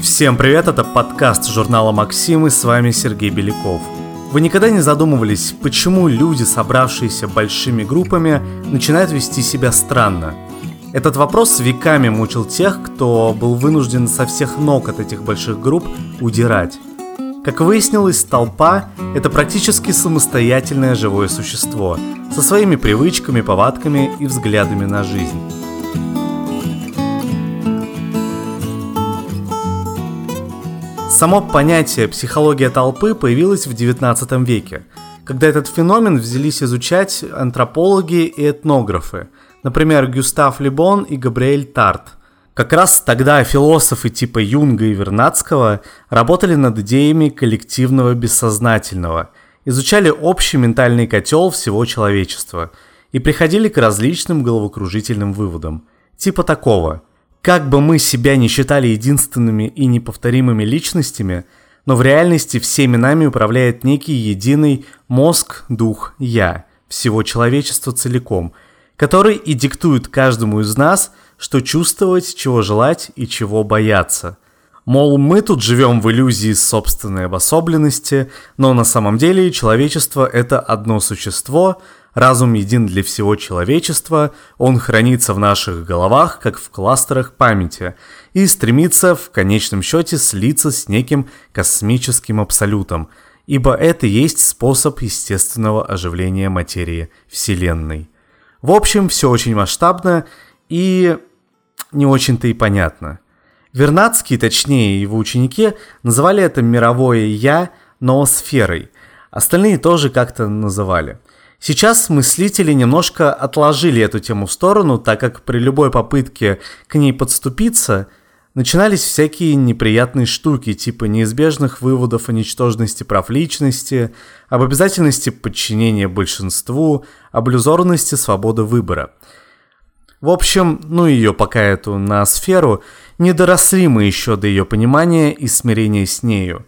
Всем привет, это подкаст журнала «Максим» и с вами Сергей Беляков. Вы никогда не задумывались, почему люди, собравшиеся большими группами, начинают вести себя странно? Этот вопрос веками мучил тех, кто был вынужден со всех ног от этих больших групп удирать. Как выяснилось, толпа – это практически самостоятельное живое существо со своими привычками, повадками и взглядами на жизнь. Само понятие «психология толпы» появилось в XIX веке, когда этот феномен взялись изучать антропологи и этнографы, например, Гюстав Лебон и Габриэль Тарт. Как раз тогда философы типа Юнга и Вернадского работали над идеями коллективного бессознательного, изучали общий ментальный котел всего человечества и приходили к различным головокружительным выводам, типа такого – как бы мы себя не считали единственными и неповторимыми личностями, но в реальности всеми нами управляет некий единый мозг, дух, я, всего человечества целиком, который и диктует каждому из нас, что чувствовать, чего желать и чего бояться. Мол, мы тут живем в иллюзии собственной обособленности, но на самом деле человечество – это одно существо – Разум един для всего человечества, он хранится в наших головах, как в кластерах памяти, и стремится в конечном счете слиться с неким космическим абсолютом, ибо это есть способ естественного оживления материи Вселенной. В общем, все очень масштабно и не очень-то и понятно. Вернадский, точнее его ученики, называли это мировое «я» ноосферой. Остальные тоже как-то называли – Сейчас мыслители немножко отложили эту тему в сторону, так как при любой попытке к ней подступиться начинались всякие неприятные штуки, типа неизбежных выводов о ничтожности прав личности, об обязательности подчинения большинству, об иллюзорности свободы выбора. В общем, ну ее пока эту на сферу, не доросли мы еще до ее понимания и смирения с нею –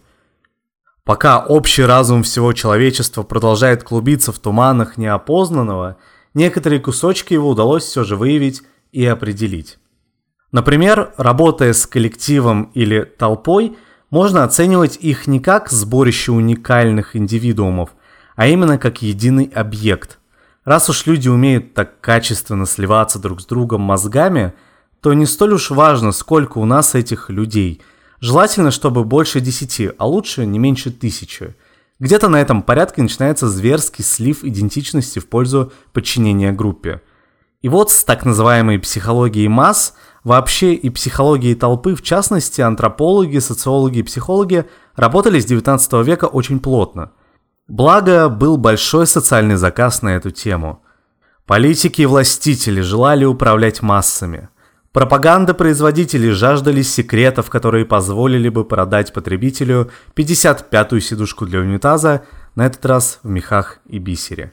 Пока общий разум всего человечества продолжает клубиться в туманах неопознанного, некоторые кусочки его удалось все же выявить и определить. Например, работая с коллективом или толпой, можно оценивать их не как сборище уникальных индивидуумов, а именно как единый объект. Раз уж люди умеют так качественно сливаться друг с другом мозгами, то не столь уж важно, сколько у нас этих людей – Желательно, чтобы больше 10, а лучше не меньше тысячи. Где-то на этом порядке начинается зверский слив идентичности в пользу подчинения группе. И вот с так называемой психологией масс, вообще и психологией толпы, в частности, антропологи, социологи и психологи работали с 19 века очень плотно. Благо, был большой социальный заказ на эту тему. Политики и властители желали управлять массами – Пропаганда производителей жаждали секретов, которые позволили бы продать потребителю 55-ю сидушку для унитаза, на этот раз в мехах и бисере.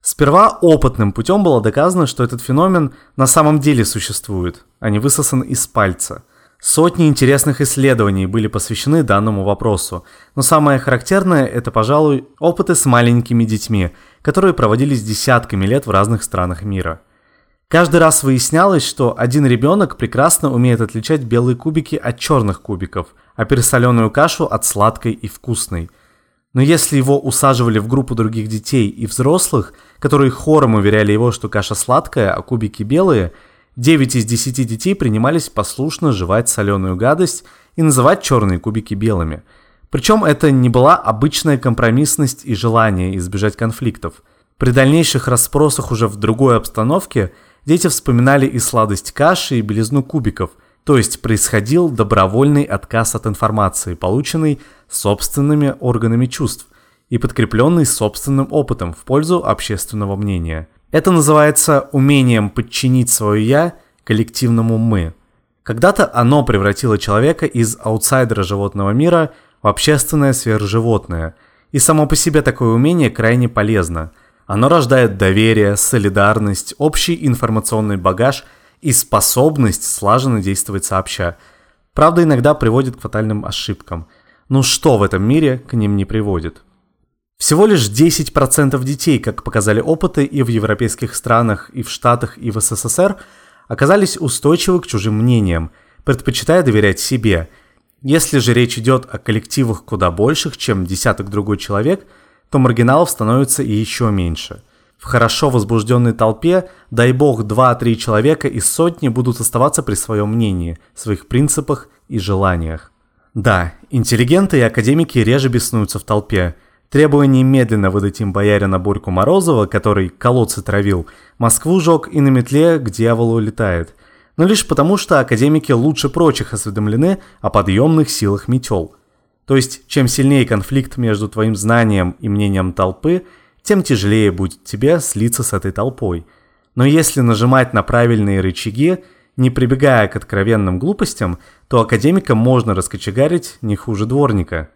Сперва опытным путем было доказано, что этот феномен на самом деле существует, а не высосан из пальца. Сотни интересных исследований были посвящены данному вопросу, но самое характерное – это, пожалуй, опыты с маленькими детьми, которые проводились десятками лет в разных странах мира – Каждый раз выяснялось, что один ребенок прекрасно умеет отличать белые кубики от черных кубиков, а пересоленную кашу от сладкой и вкусной. Но если его усаживали в группу других детей и взрослых, которые хором уверяли его, что каша сладкая, а кубики белые, 9 из 10 детей принимались послушно жевать соленую гадость и называть черные кубики белыми. Причем это не была обычная компромиссность и желание избежать конфликтов. При дальнейших расспросах уже в другой обстановке – Дети вспоминали и сладость каши, и белизну кубиков, то есть происходил добровольный отказ от информации, полученной собственными органами чувств и подкрепленный собственным опытом в пользу общественного мнения. Это называется умением подчинить свое «я» коллективному «мы». Когда-то оно превратило человека из аутсайдера животного мира в общественное сверхживотное, и само по себе такое умение крайне полезно – оно рождает доверие, солидарность, общий информационный багаж и способность слаженно действовать сообща. Правда, иногда приводит к фатальным ошибкам. Ну что в этом мире к ним не приводит? Всего лишь 10% детей, как показали опыты и в европейских странах, и в Штатах, и в СССР, оказались устойчивы к чужим мнениям, предпочитая доверять себе. Если же речь идет о коллективах куда больших, чем десяток другой человек, то маргиналов становится и еще меньше. В хорошо возбужденной толпе, дай бог, 2-3 человека из сотни будут оставаться при своем мнении, своих принципах и желаниях. Да, интеллигенты и академики реже беснуются в толпе, требуя немедленно выдать им боярина Борьку Морозова, который колодцы травил, Москву жег и на метле к дьяволу летает. Но лишь потому, что академики лучше прочих осведомлены о подъемных силах метел. То есть, чем сильнее конфликт между твоим знанием и мнением толпы, тем тяжелее будет тебе слиться с этой толпой. Но если нажимать на правильные рычаги, не прибегая к откровенным глупостям, то академика можно раскочегарить не хуже дворника.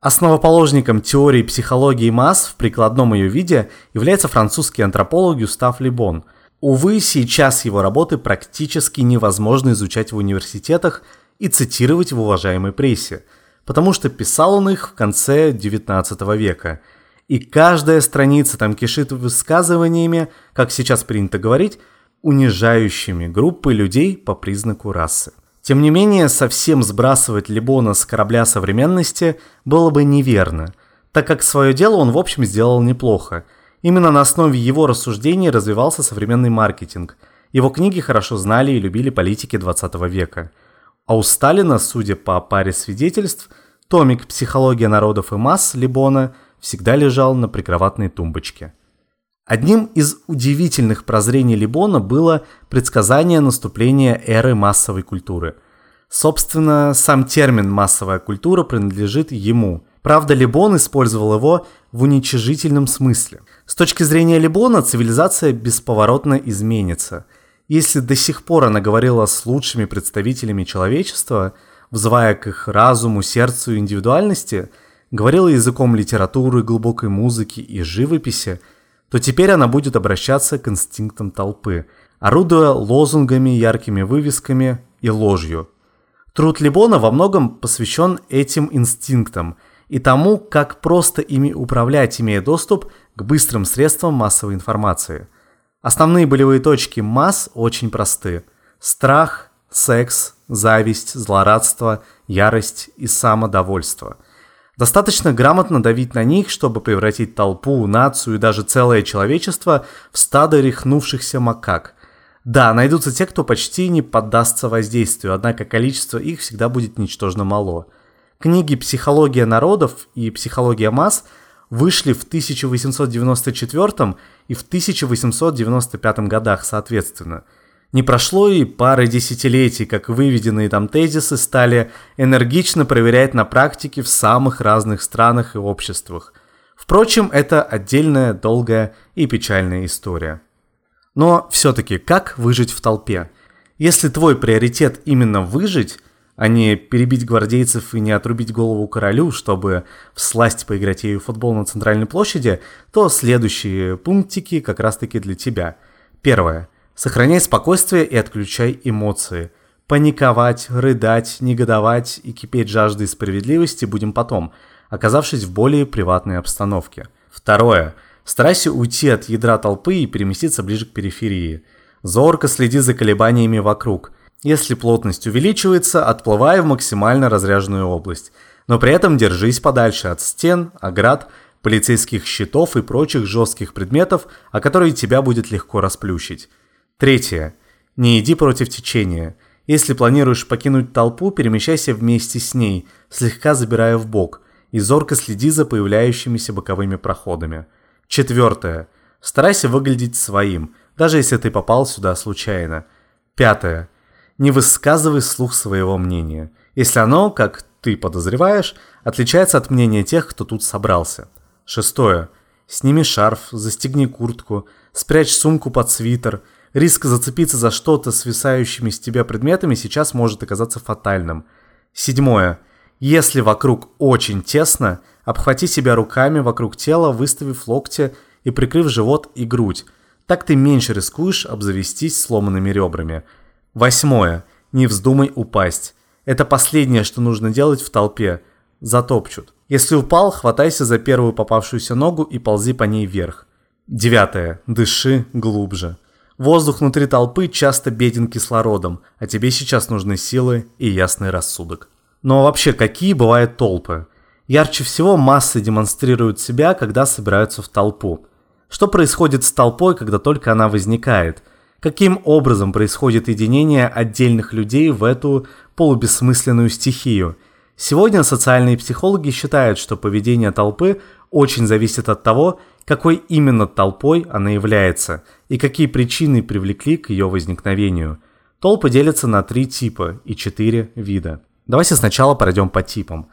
Основоположником теории психологии масс в прикладном ее виде является французский антрополог Гюстав Лебон. Увы, сейчас его работы практически невозможно изучать в университетах и цитировать в уважаемой прессе, потому что писал он их в конце XIX века. И каждая страница там кишит высказываниями, как сейчас принято говорить, унижающими группы людей по признаку расы. Тем не менее, совсем сбрасывать Лебона с корабля современности было бы неверно, так как свое дело он в общем сделал неплохо. Именно на основе его рассуждений развивался современный маркетинг. Его книги хорошо знали и любили политики 20 века. А у Сталина, судя по паре свидетельств, томик «Психология народов и масс» Лебона всегда лежал на прикроватной тумбочке. Одним из удивительных прозрений Либона было предсказание наступления эры массовой культуры. Собственно, сам термин «массовая культура» принадлежит ему. Правда, Либон использовал его в уничижительном смысле. С точки зрения Либона, цивилизация бесповоротно изменится. Если до сих пор она говорила с лучшими представителями человечества, взывая к их разуму, сердцу и индивидуальности, говорила языком литературы, глубокой музыки и живописи – то теперь она будет обращаться к инстинктам толпы, орудуя лозунгами, яркими вывесками и ложью. Труд Либона во многом посвящен этим инстинктам и тому, как просто ими управлять, имея доступ к быстрым средствам массовой информации. Основные болевые точки масс очень просты. Страх, секс, зависть, злорадство, ярость и самодовольство – Достаточно грамотно давить на них, чтобы превратить толпу, нацию и даже целое человечество в стадо рехнувшихся макак. Да, найдутся те, кто почти не поддастся воздействию, однако количество их всегда будет ничтожно мало. Книги «Психология народов» и «Психология масс» вышли в 1894 и в 1895 годах соответственно – не прошло и пары десятилетий, как выведенные там тезисы стали энергично проверять на практике в самых разных странах и обществах. Впрочем, это отдельная, долгая и печальная история. Но все-таки, как выжить в толпе? Если твой приоритет именно выжить, а не перебить гвардейцев и не отрубить голову королю, чтобы всласть поиграть ею в футбол на центральной площади, то следующие пунктики как раз-таки для тебя. Первое. Сохраняй спокойствие и отключай эмоции. Паниковать, рыдать, негодовать и кипеть жаждой справедливости будем потом, оказавшись в более приватной обстановке. Второе. Старайся уйти от ядра толпы и переместиться ближе к периферии. Зорко следи за колебаниями вокруг. Если плотность увеличивается, отплывай в максимально разряженную область. Но при этом держись подальше от стен, оград, полицейских щитов и прочих жестких предметов, о которые тебя будет легко расплющить. Третье. Не иди против течения. Если планируешь покинуть толпу, перемещайся вместе с ней, слегка забирая в бок, и зорко следи за появляющимися боковыми проходами. Четвертое. Старайся выглядеть своим, даже если ты попал сюда случайно. Пятое. Не высказывай слух своего мнения, если оно, как ты подозреваешь, отличается от мнения тех, кто тут собрался. Шестое. Сними шарф, застегни куртку, спрячь сумку под свитер – Риск зацепиться за что-то свисающими с тебя предметами сейчас может оказаться фатальным. Седьмое. Если вокруг очень тесно, обхвати себя руками вокруг тела, выставив локти и прикрыв живот и грудь. Так ты меньше рискуешь обзавестись сломанными ребрами. Восьмое. Не вздумай упасть. Это последнее, что нужно делать в толпе. Затопчут. Если упал, хватайся за первую попавшуюся ногу и ползи по ней вверх. Девятое. Дыши глубже. Воздух внутри толпы часто беден кислородом, а тебе сейчас нужны силы и ясный рассудок. Но вообще, какие бывают толпы? Ярче всего массы демонстрируют себя, когда собираются в толпу. Что происходит с толпой, когда только она возникает? Каким образом происходит единение отдельных людей в эту полубессмысленную стихию? Сегодня социальные психологи считают, что поведение толпы очень зависит от того, какой именно толпой она является и какие причины привлекли к ее возникновению. Толпы делятся на три типа и четыре вида. Давайте сначала пройдем по типам.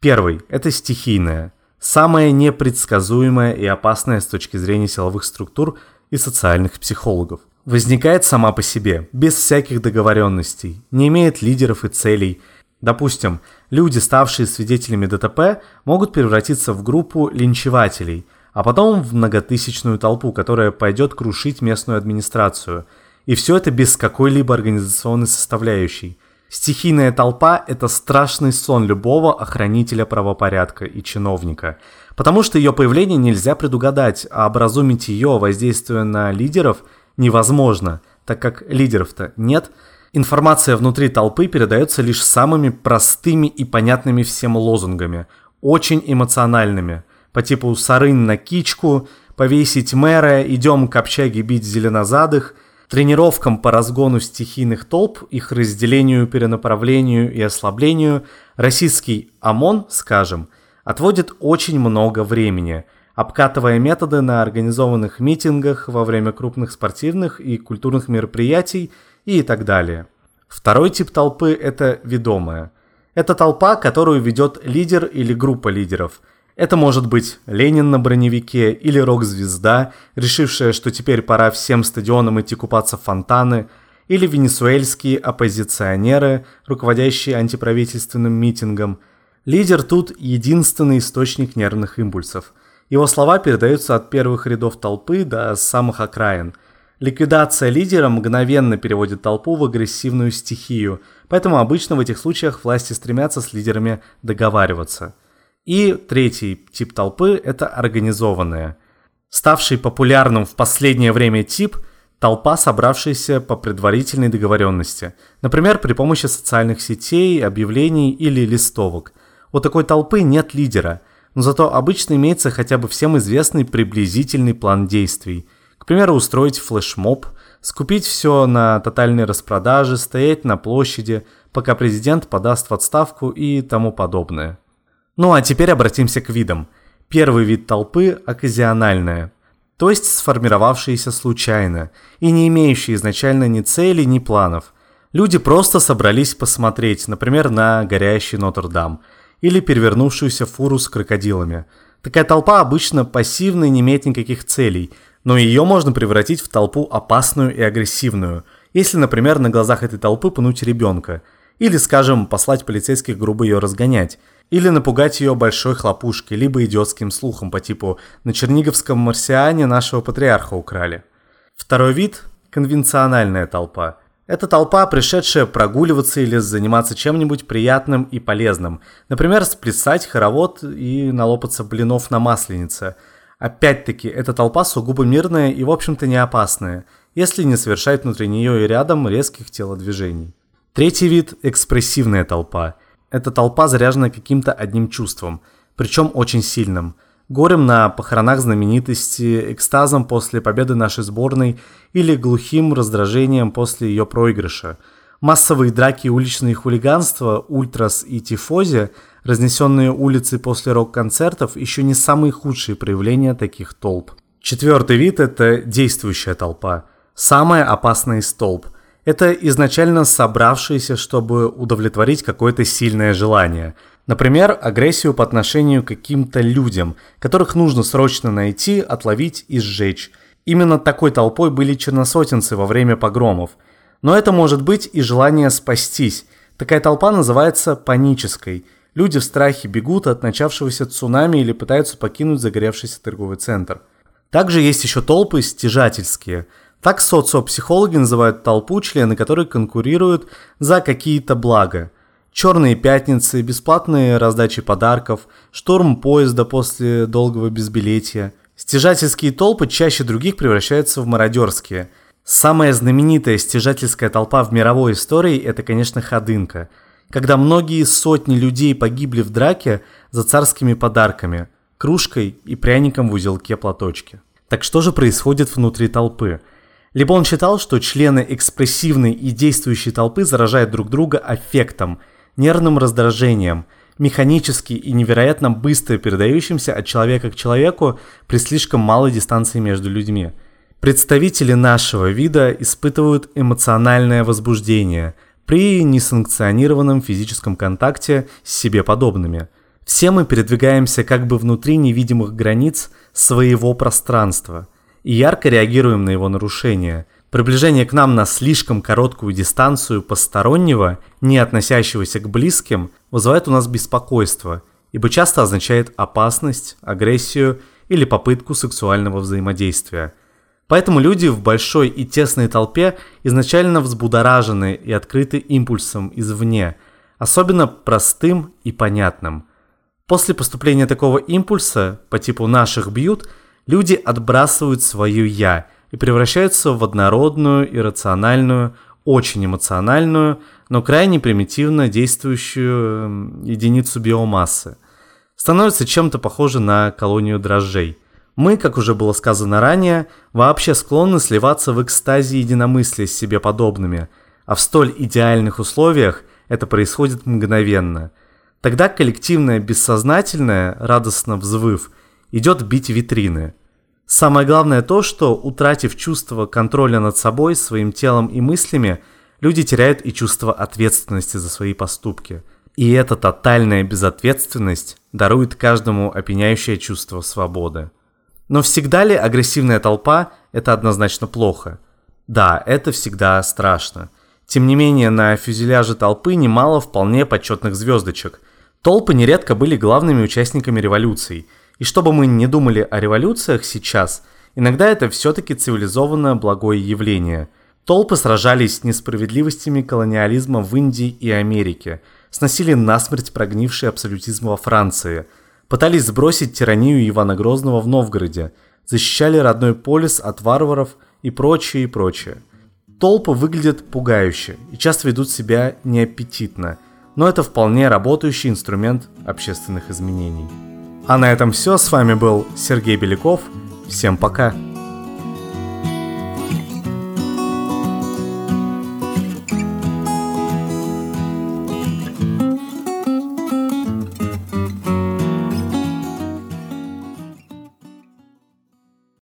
Первый – это стихийная, самая непредсказуемая и опасная с точки зрения силовых структур и социальных психологов. Возникает сама по себе, без всяких договоренностей, не имеет лидеров и целей. Допустим, люди, ставшие свидетелями ДТП, могут превратиться в группу линчевателей, а потом в многотысячную толпу, которая пойдет крушить местную администрацию. И все это без какой-либо организационной составляющей – Стихийная толпа – это страшный сон любого охранителя правопорядка и чиновника, потому что ее появление нельзя предугадать, а образумить ее, воздействуя на лидеров, невозможно, так как лидеров-то нет. Информация внутри толпы передается лишь самыми простыми и понятными всем лозунгами, очень эмоциональными, по типу «сарынь на кичку», «повесить мэра», «идем к общаге бить зеленозадых», Тренировкам по разгону стихийных толп, их разделению, перенаправлению и ослаблению российский ОМОН, скажем, отводит очень много времени, обкатывая методы на организованных митингах во время крупных спортивных и культурных мероприятий и так далее. Второй тип толпы – это ведомая. Это толпа, которую ведет лидер или группа лидеров – это может быть Ленин на броневике или рок-звезда, решившая, что теперь пора всем стадионам идти купаться в фонтаны, или венесуэльские оппозиционеры, руководящие антиправительственным митингом. Лидер тут единственный источник нервных импульсов. Его слова передаются от первых рядов толпы до самых окраин. Ликвидация лидера мгновенно переводит толпу в агрессивную стихию, поэтому обычно в этих случаях власти стремятся с лидерами договариваться – и третий тип толпы – это организованная. Ставший популярным в последнее время тип – толпа, собравшаяся по предварительной договоренности, например, при помощи социальных сетей, объявлений или листовок. У такой толпы нет лидера, но зато обычно имеется хотя бы всем известный приблизительный план действий. К примеру, устроить флешмоб, скупить все на тотальной распродаже, стоять на площади, пока президент подаст в отставку и тому подобное. Ну а теперь обратимся к видам. Первый вид толпы – оказиональная, то есть сформировавшиеся случайно и не имеющие изначально ни цели, ни планов. Люди просто собрались посмотреть, например, на горящий Нотр-Дам или перевернувшуюся фуру с крокодилами. Такая толпа обычно пассивна и не имеет никаких целей, но ее можно превратить в толпу опасную и агрессивную, если, например, на глазах этой толпы пнуть ребенка, или, скажем, послать полицейских грубо ее разгонять – или напугать ее большой хлопушкой, либо идиотским слухом по типу «на черниговском марсиане нашего патриарха украли». Второй вид – конвенциональная толпа. Это толпа, пришедшая прогуливаться или заниматься чем-нибудь приятным и полезным. Например, сплясать хоровод и налопаться блинов на масленице. Опять-таки, эта толпа сугубо мирная и, в общем-то, не опасная, если не совершает внутри нее и рядом резких телодвижений. Третий вид – экспрессивная толпа – эта толпа заряжена каким-то одним чувством, причем очень сильным. Горем на похоронах знаменитости, экстазом после победы нашей сборной или глухим раздражением после ее проигрыша. Массовые драки и уличные хулиганства, ультрас и тифози, разнесенные улицы после рок-концертов, еще не самые худшие проявления таких толп. Четвертый вид – это действующая толпа. Самая опасная из толп. Это изначально собравшиеся, чтобы удовлетворить какое-то сильное желание. Например, агрессию по отношению к каким-то людям, которых нужно срочно найти, отловить и сжечь. Именно такой толпой были черносотенцы во время погромов. Но это может быть и желание спастись. Такая толпа называется панической. Люди в страхе бегут от начавшегося цунами или пытаются покинуть загоревшийся торговый центр. Также есть еще толпы стяжательские – так социопсихологи называют толпу, члены которой конкурируют за какие-то блага. Черные пятницы, бесплатные раздачи подарков, штурм поезда после долгого безбилетия. Стяжательские толпы чаще других превращаются в мародерские. Самая знаменитая стяжательская толпа в мировой истории – это, конечно, Ходынка, когда многие сотни людей погибли в драке за царскими подарками – кружкой и пряником в узелке платочки. Так что же происходит внутри толпы? Либо он считал, что члены экспрессивной и действующей толпы заражают друг друга аффектом, нервным раздражением, механически и невероятно быстро передающимся от человека к человеку при слишком малой дистанции между людьми – Представители нашего вида испытывают эмоциональное возбуждение при несанкционированном физическом контакте с себе подобными. Все мы передвигаемся как бы внутри невидимых границ своего пространства и ярко реагируем на его нарушение. Приближение к нам на слишком короткую дистанцию постороннего, не относящегося к близким, вызывает у нас беспокойство, ибо часто означает опасность, агрессию или попытку сексуального взаимодействия – Поэтому люди в большой и тесной толпе изначально взбудоражены и открыты импульсом извне, особенно простым и понятным. После поступления такого импульса, по типу «наших бьют», люди отбрасывают свое «я» и превращаются в однородную, иррациональную, очень эмоциональную, но крайне примитивно действующую эм, единицу биомассы. Становится чем-то похоже на колонию дрожжей – мы, как уже было сказано ранее, вообще склонны сливаться в экстазе единомыслия с себе подобными, а в столь идеальных условиях это происходит мгновенно. Тогда коллективное бессознательное, радостно взвыв, идет бить витрины. Самое главное то, что, утратив чувство контроля над собой, своим телом и мыслями, люди теряют и чувство ответственности за свои поступки. И эта тотальная безответственность дарует каждому опьяняющее чувство свободы. Но всегда ли агрессивная толпа – это однозначно плохо? Да, это всегда страшно. Тем не менее, на фюзеляже толпы немало вполне почетных звездочек. Толпы нередко были главными участниками революций. И чтобы мы не думали о революциях сейчас, иногда это все-таки цивилизованное благое явление. Толпы сражались с несправедливостями колониализма в Индии и Америке, сносили насмерть прогнивший абсолютизм во Франции – пытались сбросить тиранию Ивана Грозного в Новгороде, защищали родной полис от варваров и прочее, и прочее. Толпы выглядят пугающе и часто ведут себя неаппетитно, но это вполне работающий инструмент общественных изменений. А на этом все. С вами был Сергей Беляков. Всем пока.